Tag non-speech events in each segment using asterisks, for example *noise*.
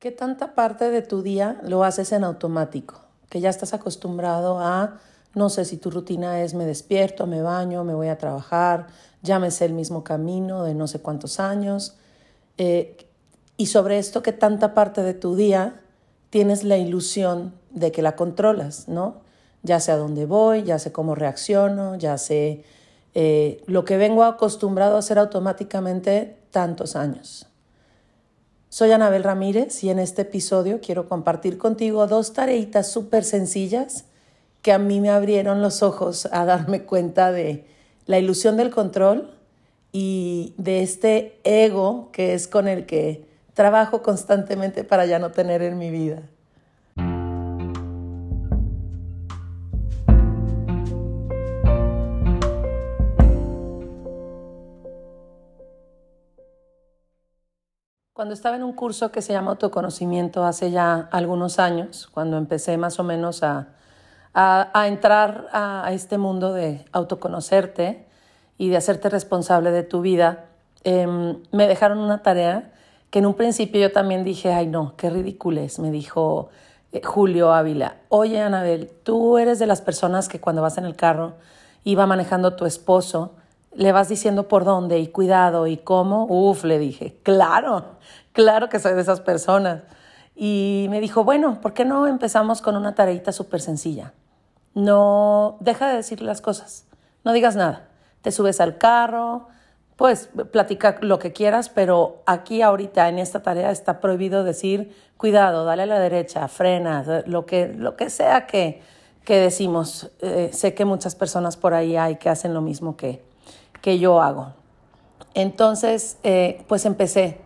¿Qué tanta parte de tu día lo haces en automático? Que ya estás acostumbrado a, no sé si tu rutina es me despierto, me baño, me voy a trabajar, sé el mismo camino de no sé cuántos años. Eh, y sobre esto, ¿qué tanta parte de tu día tienes la ilusión de que la controlas, ¿no? Ya sé a dónde voy, ya sé cómo reacciono, ya sé eh, lo que vengo acostumbrado a hacer automáticamente tantos años. Soy Anabel Ramírez y en este episodio quiero compartir contigo dos tareitas súper sencillas que a mí me abrieron los ojos a darme cuenta de la ilusión del control y de este ego que es con el que trabajo constantemente para ya no tener en mi vida. Cuando estaba en un curso que se llama autoconocimiento hace ya algunos años, cuando empecé más o menos a, a, entrar a, este mundo de autoconocerte y de hacerte responsable de tu vida, em, me dejaron una tarea que en un principio yo también dije, ay no, qué ridículo es, me dijo eh, Julio Ávila, oye Anabel, tú eres de las personas que cuando vas en el carro va manejando tu esposo, le vas diciendo por dónde y cuidado y cómo, uf, le dije, claro, claro que soy de esas personas. Y me dijo, bueno, ¿por qué no empezamos con una tareita súper sencilla? No, deja de decir las cosas, no digas nada. Te subes al carro, pues platica lo que quieras, pero aquí ahorita en esta tarea está prohibido decir, cuidado, dale a la derecha, frena, lo que, lo que sea que, que decimos. Eh, sé que muchas personas por ahí hay que hacen lo mismo que, que yo hago. Entonces, eh, pues empecé.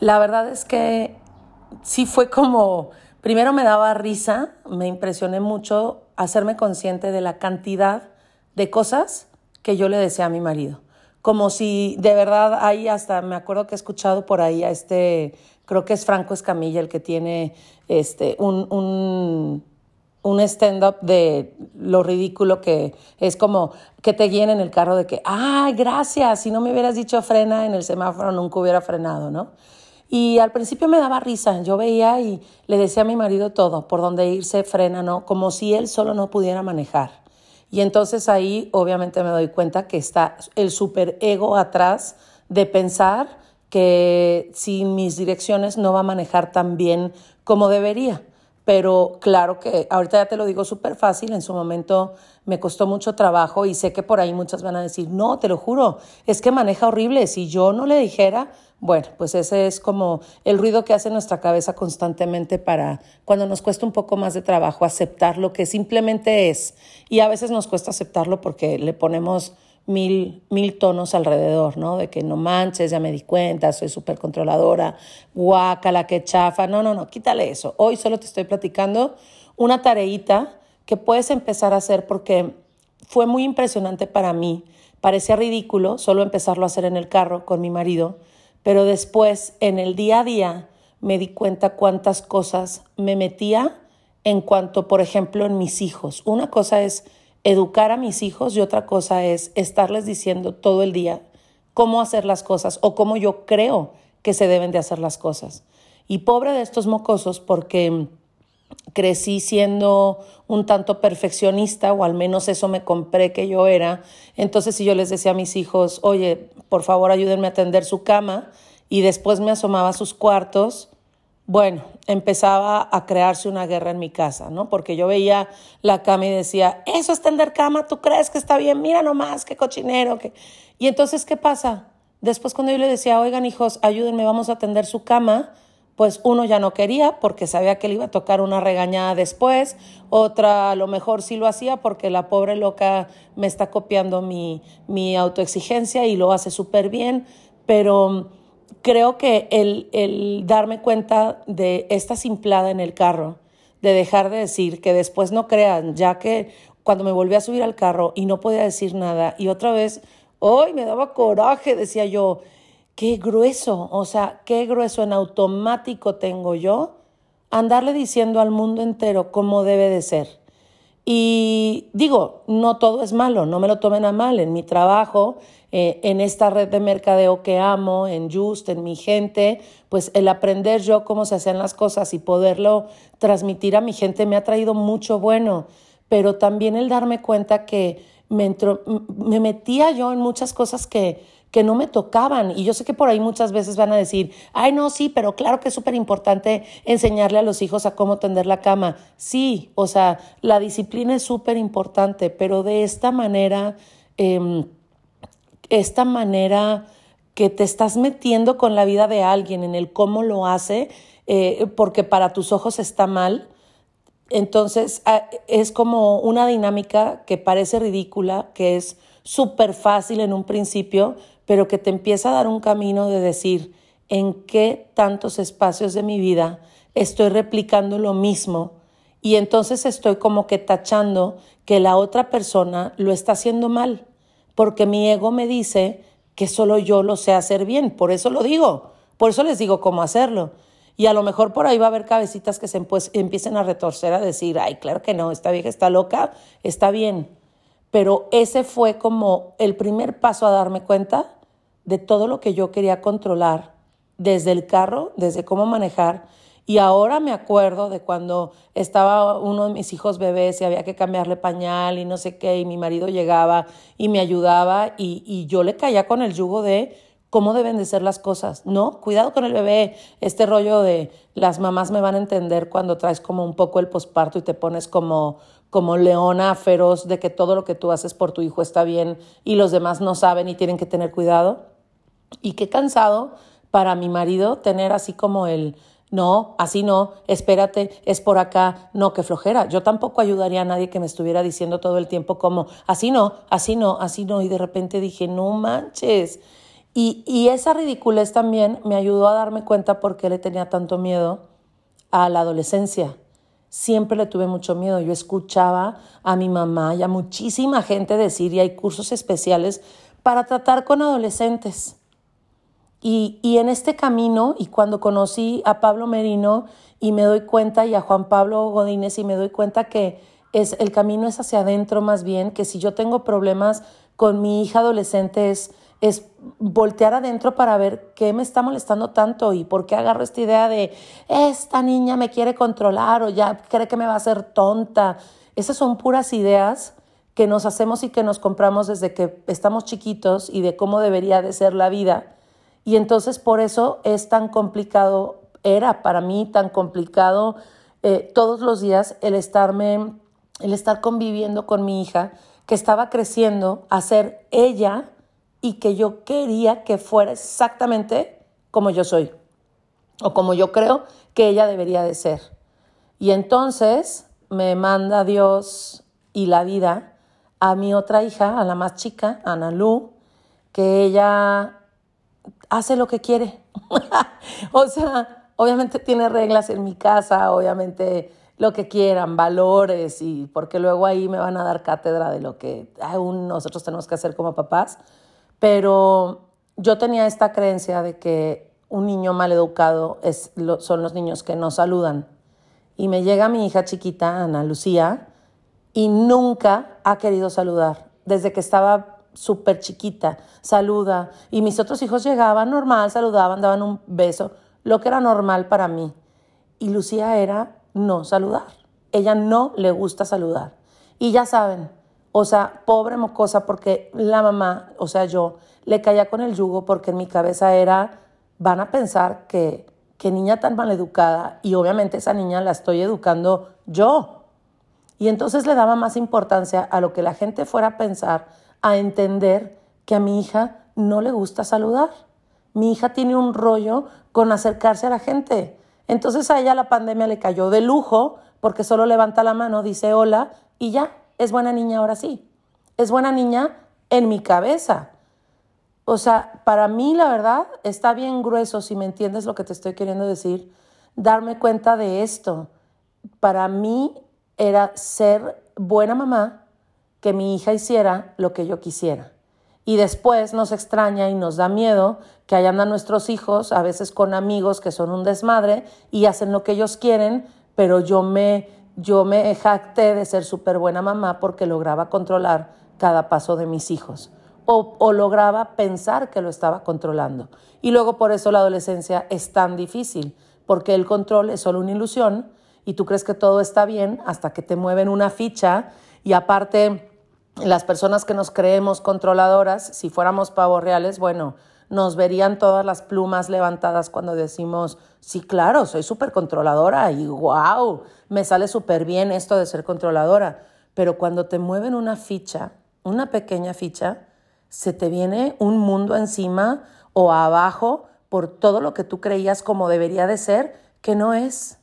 La verdad es que sí fue como, primero me daba risa, me impresioné mucho hacerme consciente de la cantidad de cosas que yo le decía a mi marido. Como si de verdad ahí hasta, me acuerdo que he escuchado por ahí a este, creo que es Franco Escamilla el que tiene este, un, un un stand-up de lo ridículo que es como que te guíen en el carro de que, ay, gracias, si no me hubieras dicho frena en el semáforo nunca hubiera frenado, ¿no? Y al principio me daba risa, yo veía y le decía a mi marido todo, por dónde irse, frena, ¿no? Como si él solo no pudiera manejar. Y entonces ahí obviamente me doy cuenta que está el super ego atrás de pensar que sin mis direcciones no va a manejar tan bien como debería pero claro que ahorita ya te lo digo súper fácil, en su momento me costó mucho trabajo y sé que por ahí muchas van a decir, no, te lo juro, es que maneja horrible, si yo no le dijera, bueno, pues ese es como el ruido que hace nuestra cabeza constantemente para cuando nos cuesta un poco más de trabajo aceptar lo que simplemente es. Y a veces nos cuesta aceptarlo porque le ponemos mil, mil tonos alrededor, ¿no? De que no manches, ya me di cuenta, soy súper controladora, guácala, que chafa. No, no, no, quítale eso. Hoy solo te estoy platicando una tareita que puedes empezar a hacer porque fue muy impresionante para mí. Parecía ridículo solo empezarlo a hacer en el carro con mi marido, pero después, en el día a día, me di cuenta cuántas cosas me metía en cuanto, por ejemplo, en mis hijos. Una cosa es educar a mis hijos y otra cosa es estarles diciendo todo el día cómo hacer las cosas o cómo yo creo que se deben de hacer las cosas. Y pobre de estos mocosos porque crecí siendo un tanto perfeccionista o al menos eso me compré que yo era. Entonces si yo les decía a mis hijos, oye, por favor ayúdenme a atender su cama y después me asomaba a sus cuartos, bueno, empezaba a crearse una guerra en mi casa, ¿no? Porque yo veía la cama y decía, eso es tender cama, ¿tú crees que está bien? Mira nomás, qué cochinero. Qué... Y entonces, ¿qué pasa? Después cuando yo le decía, oigan hijos, ayúdenme, vamos a tender su cama, pues uno ya no quería porque sabía que le iba a tocar una regañada después, otra a lo mejor sí lo hacía porque la pobre loca me está copiando mi, mi autoexigencia y lo hace súper bien, pero creo que el, el darme cuenta de esta simplada en el carro, de dejar de decir que después no crean, ya que cuando me volví a subir al carro y no podía decir nada y otra vez, hoy me daba coraje, decía yo, qué grueso, o sea, qué grueso en automático tengo yo andarle diciendo al mundo entero cómo debe de ser. Y digo, no todo es malo, no me lo tomen a mal. En mi trabajo, eh, en esta red de mercadeo que amo, en Just, en mi gente, pues el aprender yo cómo se hacen las cosas y poderlo transmitir a mi gente me ha traído mucho bueno. Pero también el darme cuenta que me, me metía yo en muchas cosas que, que no me tocaban. Y yo sé que por ahí muchas veces van a decir, ay, no, sí, pero claro que es súper importante enseñarle a los hijos a cómo tender la cama. Sí, o sea, la disciplina es súper importante, pero de esta manera, eh, esta manera que te estás metiendo con la vida de alguien en el cómo lo hace, eh, porque para tus ojos está mal. Entonces ah, es como una dinámica que parece ridícula, que es súper fácil en un principio, pero que te empieza a dar un camino de decir en qué tantos espacios de mi vida estoy replicando lo mismo y entonces estoy como que tachando que la otra persona lo está haciendo mal, porque mi ego me dice que solo yo lo sé hacer bien, por eso lo digo, por eso les digo cómo hacerlo. Y a lo mejor por ahí va a haber cabecitas que se empiecen a retorcer a decir, ay, claro que no, esta vieja está loca, está bien. Pero ese fue como el primer paso a darme cuenta de todo lo que yo quería controlar, desde el carro, desde cómo manejar. Y ahora me acuerdo de cuando estaba uno de mis hijos bebés y había que cambiarle pañal y no sé qué, y mi marido llegaba y me ayudaba y, yo le caía con el yugo de cómo deben de ser las cosas. No, cuidado con el bebé. Este rollo de las mamás me van a entender cuando traes como un poco el posparto y te pones como, como leona feroz de que todo lo que tú haces por tu hijo está bien y los demás no saben y tienen que tener cuidado. Y qué cansado para mi marido tener así como el, no, así no, espérate, es por acá, no, qué flojera. Yo tampoco ayudaría a nadie que me estuviera diciendo todo el tiempo como, así no, así no, así no. Y de repente dije, no manches. Y, y esa ridiculez también me ayudó a darme cuenta por qué le tenía tanto miedo a la adolescencia. Siempre le tuve mucho miedo. Yo escuchaba a mi mamá y a muchísima gente decir, y hay cursos especiales para tratar con adolescentes. Y, en este camino, y cuando conocí a Pablo Merino y me doy cuenta, y a Juan Pablo Godínez, y me doy cuenta que es, el camino es hacia adentro más bien, que si yo tengo problemas con mi hija adolescente es, es voltear adentro para ver qué me está molestando tanto y por qué agarro esta idea de esta niña me quiere controlar o ya cree que me va a hacer tonta. Esas son puras ideas que nos hacemos y que nos compramos desde que estamos chiquitos y de cómo debería de ser la vida y entonces por eso es tan complicado, era para mí tan complicado eh, todos los días el estarme, el estar conviviendo con mi hija, que estaba creciendo a ser ella y que yo quería que fuera exactamente como yo soy o como yo creo que ella debería de ser. Y entonces me manda Dios y la vida a mi otra hija, a la más chica, Ana Lu, que ella hace lo que quiere. *laughs* o sea, obviamente tiene reglas en mi casa, obviamente lo que quieran, valores, y porque luego ahí me van a dar cátedra de lo que aún nosotros tenemos que hacer como papás. Pero yo tenía esta creencia de que un niño mal educado es, son los niños que no saludan. Y me llega mi hija chiquita, Ana Lucía, y nunca ha querido saludar. Desde que estaba súper chiquita, saluda. Y mis otros hijos llegaban normal, saludaban, daban un beso, lo que era normal para mí. Y Lucía era no saludar. Ella no le gusta saludar. Y ya saben, o sea, pobre mocosa, porque la mamá, o sea, yo, le caía con el yugo porque en mi cabeza era, van a pensar que, que niña tan mal educada y obviamente esa niña la estoy educando yo. Y entonces le daba más importancia a lo que la gente fuera a pensar a entender que a mi hija no le gusta saludar. Mi hija tiene un rollo con acercarse a la gente. Entonces a ella la pandemia le cayó de lujo porque solo levanta la mano, dice hola y ya, es buena niña ahora sí. Es buena niña en mi cabeza. O sea, para mí la verdad está bien grueso, si me entiendes lo que te estoy queriendo decir, darme cuenta de esto. Para mí era ser buena mamá, que mi hija hiciera lo que yo quisiera. Y después nos extraña y nos da miedo que allá andan nuestros hijos, a veces con amigos que son un desmadre y hacen lo que ellos quieren, pero yo me yo me jacté de ser súper buena mamá porque lograba controlar cada paso de mis hijos o, o, lograba pensar que lo estaba controlando. Y luego por eso la adolescencia es tan difícil, porque el control es solo una ilusión y tú crees que todo está bien hasta que te mueven una ficha y aparte las personas que nos creemos controladoras, si fuéramos pavos reales, bueno, nos verían todas las plumas levantadas cuando decimos, sí, claro, soy súper controladora y wow, me sale súper bien esto de ser controladora. Pero cuando te mueven una ficha, una pequeña ficha, se te viene un mundo encima o abajo por todo lo que tú creías como debería de ser, que no es.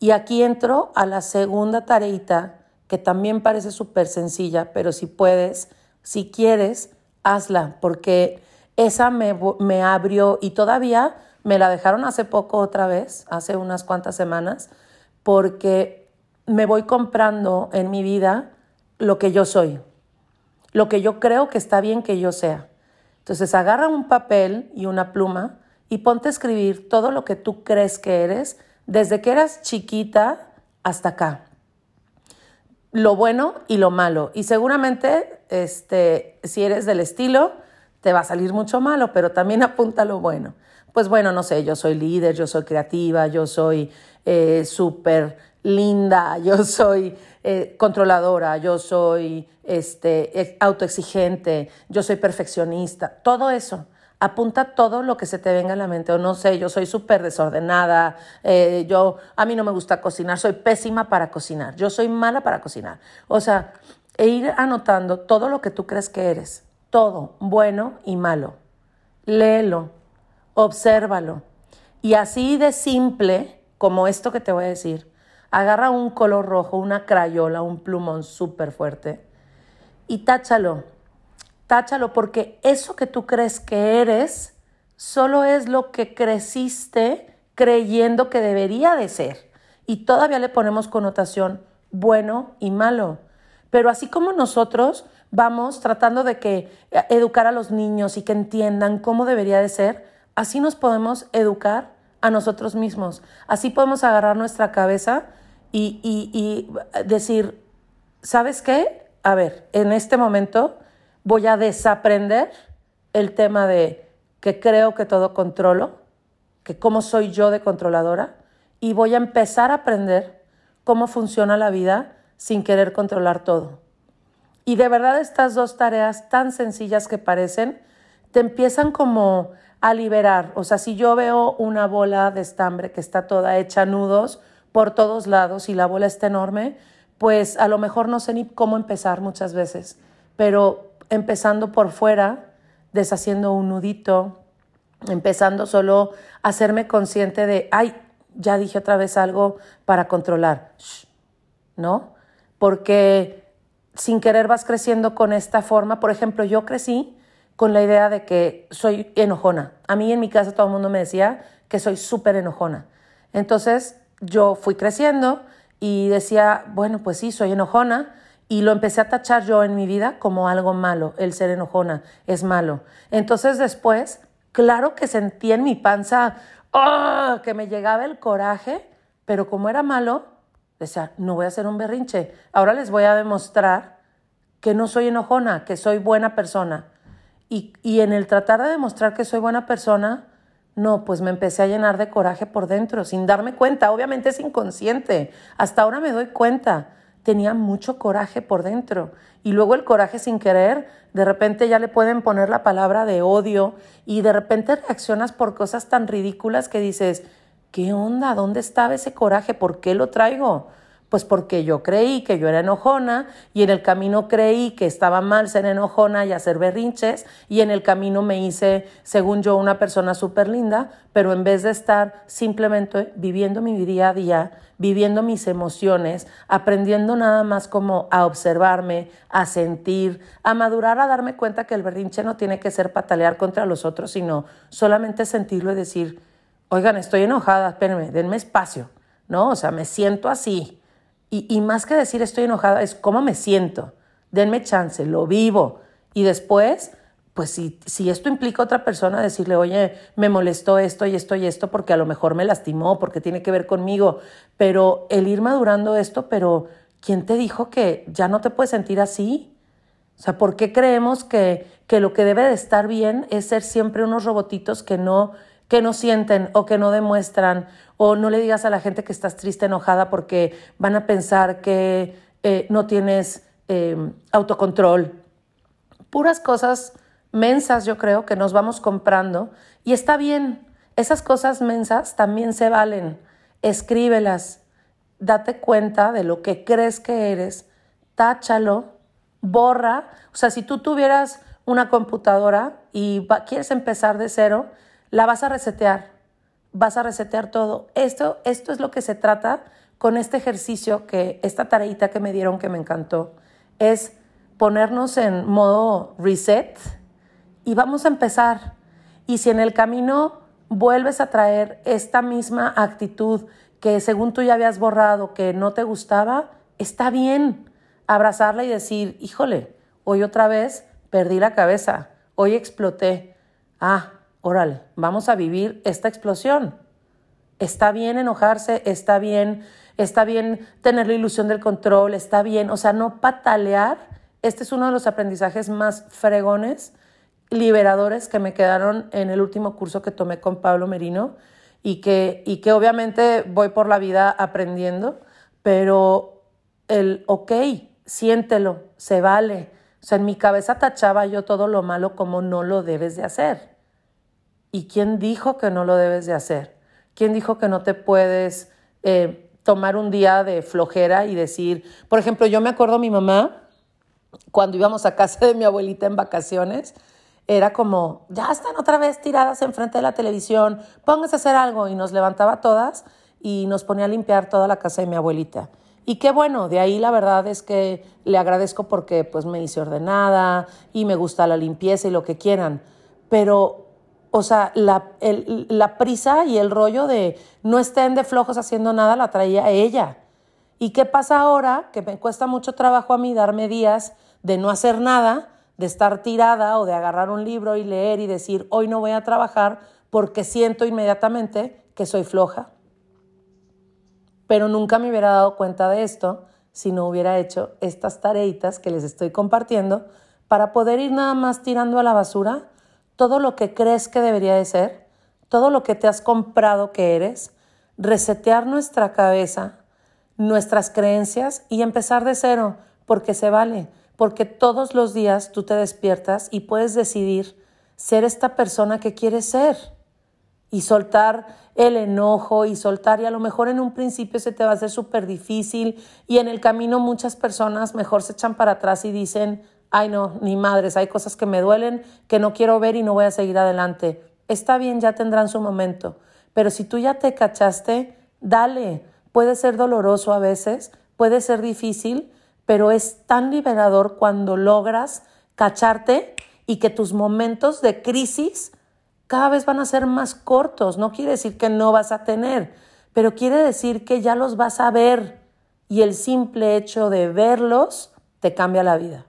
Y aquí entro a la segunda tareita, que también parece súper sencilla, pero si puedes, si quieres, hazla, porque esa me, me abrió y todavía me la dejaron hace poco otra vez, hace unas cuantas semanas, porque me voy comprando en mi vida lo que yo soy, lo que yo creo que está bien que yo sea. Entonces agarra un papel y una pluma y ponte a escribir todo lo que tú crees que eres desde que eras chiquita hasta acá. Lo bueno y lo malo. Y seguramente, este, si eres del estilo, te va a salir mucho malo, pero también *laughs* apunta lo bueno. Pues bueno, no sé, yo soy líder, yo soy creativa, yo soy eh, súper linda, *laughs* yo soy eh, controladora, yo soy este, autoexigente, yo soy perfeccionista, todo eso. Apunta todo lo que se te venga a la mente. O no sé, yo soy súper desordenada, eh, yo, a mí no me gusta cocinar, soy pésima para cocinar, yo soy mala para cocinar. O sea, e ir anotando todo lo que tú crees que eres todo, bueno y malo. Léelo, obsérvalo. Y así de simple como esto que te voy a decir, agarra un color rojo, una crayola, un plumón súper fuerte y táchalo. Táchalo porque eso que tú crees que eres solo es lo que creciste creyendo que debería de ser. Y todavía le ponemos connotación bueno y malo. Pero así como nosotros vamos tratando de que eh, educar a los niños y que entiendan cómo debería de ser, así nos podemos educar a nosotros mismos. Así podemos agarrar nuestra cabeza y, y decir, ¿sabes qué? A ver, en este momento voy a desaprender el tema de que creo que todo controlo, que cómo soy yo de controladora, y voy a empezar a aprender cómo funciona la vida sin querer controlar todo. Y de verdad estas dos tareas tan sencillas que parecen, te empiezan como a liberar. O sea, si yo veo una bola de estambre que está toda hecha nudos por todos lados y la bola está enorme, pues a lo mejor no sé ni cómo empezar muchas veces, pero empezando por fuera, deshaciendo un nudito, empezando solo a hacerme consciente de, ay, ya dije otra vez algo para controlar, ¿no? Porque sin querer vas creciendo con esta forma. Por ejemplo, yo crecí con la idea de que soy enojona. A mí en mi casa todo el mundo me decía que soy súper enojona. Entonces yo fui creciendo y decía, bueno, pues sí, soy enojona. Y lo empecé a tachar yo en mi vida como algo malo, el ser enojona es malo. Entonces después, claro que sentí en mi panza ¡oh! que me llegaba el coraje, pero como era malo, Decía, no voy a hacer un berrinche. Ahora les voy a demostrar que no soy enojona, que soy buena persona. Y, y en el tratar de demostrar que soy buena persona, no, pues me empecé a llenar de coraje por dentro, sin darme cuenta. Obviamente es inconsciente. Hasta ahora me doy cuenta. Tenía mucho coraje por dentro. Y luego el coraje sin querer, de repente ya le pueden poner la palabra de odio y de repente reaccionas por cosas tan ridículas que dices, ¿qué onda? ¿Dónde estaba ese coraje? ¿Por qué lo traigo? Pues porque yo creí que yo era enojona y en el camino creí que estaba mal ser enojona y hacer berrinches y en el camino me hice, según yo, una persona súper linda, pero en vez de estar simplemente viviendo mi día a día, viviendo mis emociones, aprendiendo nada más como a observarme, a sentir, a madurar, a darme cuenta que el berrinche no tiene que ser patalear contra los otros, sino solamente sentirlo y decir, oigan, estoy enojada, espérenme, denme espacio, ¿no? O sea, me siento así. Y, y más que decir estoy enojada, es cómo me siento. Denme chance, lo vivo. Y después, pues si, si esto implica a otra persona, decirle, oye, me molestó esto y esto y esto porque a lo mejor me lastimó, porque tiene que ver conmigo, pero el ir madurando esto, pero ¿quién te dijo que ya no te puedes sentir así? O sea, ¿por qué creemos que, que lo que debe de estar bien es ser siempre unos robotitos que no, que no sienten o que no demuestran? O no le digas a la gente que estás triste, enojada, porque van a pensar que eh, no tienes eh, autocontrol. Puras cosas mensas, yo creo, que nos vamos comprando. Y está bien, esas cosas mensas también se valen. Escríbelas, date cuenta de lo que crees que eres, táchalo, borra. O sea, si tú tuvieras una computadora y quieres empezar de cero, la vas a resetear. Vas a resetear todo. Esto, esto es lo que se trata con este ejercicio, que esta tareita que me dieron que me encantó, es ponernos en modo reset, y vamos a empezar. Y si en el camino vuelves a traer esta misma actitud que según tú ya habías borrado, que no te gustaba, está bien abrazarla y decir, híjole, hoy otra vez perdí la cabeza, hoy exploté. Ah, órale, vamos a vivir esta explosión. Está bien enojarse, está bien, está bien tener la ilusión del control, está bien, o sea, no patalear. Este es uno de los aprendizajes más fregones liberadores que me quedaron en el último curso que tomé con Pablo Merino y que, y que obviamente voy por la vida aprendiendo, pero el, ok, siéntelo, se vale. O sea, en mi cabeza tachaba yo todo lo malo como no lo debes de hacer. ¿Y quién dijo que no lo debes de hacer? ¿Quién dijo que no te puedes eh, tomar un día de flojera y decir, por ejemplo, yo me acuerdo mi mamá, cuando íbamos a casa de mi abuelita en vacaciones, era como, ya están otra vez tiradas enfrente de la televisión, pónganse a hacer algo. Y nos levantaba todas y nos ponía a limpiar toda la casa de mi abuelita. Y qué bueno, de ahí la verdad es que le agradezco porque pues me hice ordenada y me gusta la limpieza y lo que quieran. Pero, o sea, la, la prisa y el rollo de no estén de flojos haciendo nada la traía ella. ¿Y qué pasa ahora? Que me cuesta mucho trabajo a mí darme días de no hacer nada de estar tirada o de agarrar un libro y leer y decir, hoy no voy a trabajar porque siento inmediatamente que soy floja. Pero nunca me hubiera dado cuenta de esto si no hubiera hecho estas tareitas que les estoy compartiendo para poder ir nada más tirando a la basura todo lo que crees que debería de ser, todo lo que te has comprado que eres, resetear nuestra cabeza, nuestras creencias y empezar de cero, porque se vale porque todos los días tú te despiertas y puedes decidir ser esta persona que quieres ser y soltar el enojo y soltar y a lo mejor en un principio se te va a hacer súper difícil y en el camino muchas personas mejor se echan para atrás y dicen, ay no, ni madres, hay cosas que me duelen, que no quiero ver y no voy a seguir adelante. Está bien, ya tendrán su momento, pero si tú ya te cachaste, dale, puede ser doloroso a veces, puede ser difícil, pero es tan liberador cuando logras cacharte y que tus momentos de crisis cada vez van a ser más cortos. No quiere decir que no vas a tener, pero quiere decir que ya los vas a ver y el simple hecho de verlos te cambia la vida.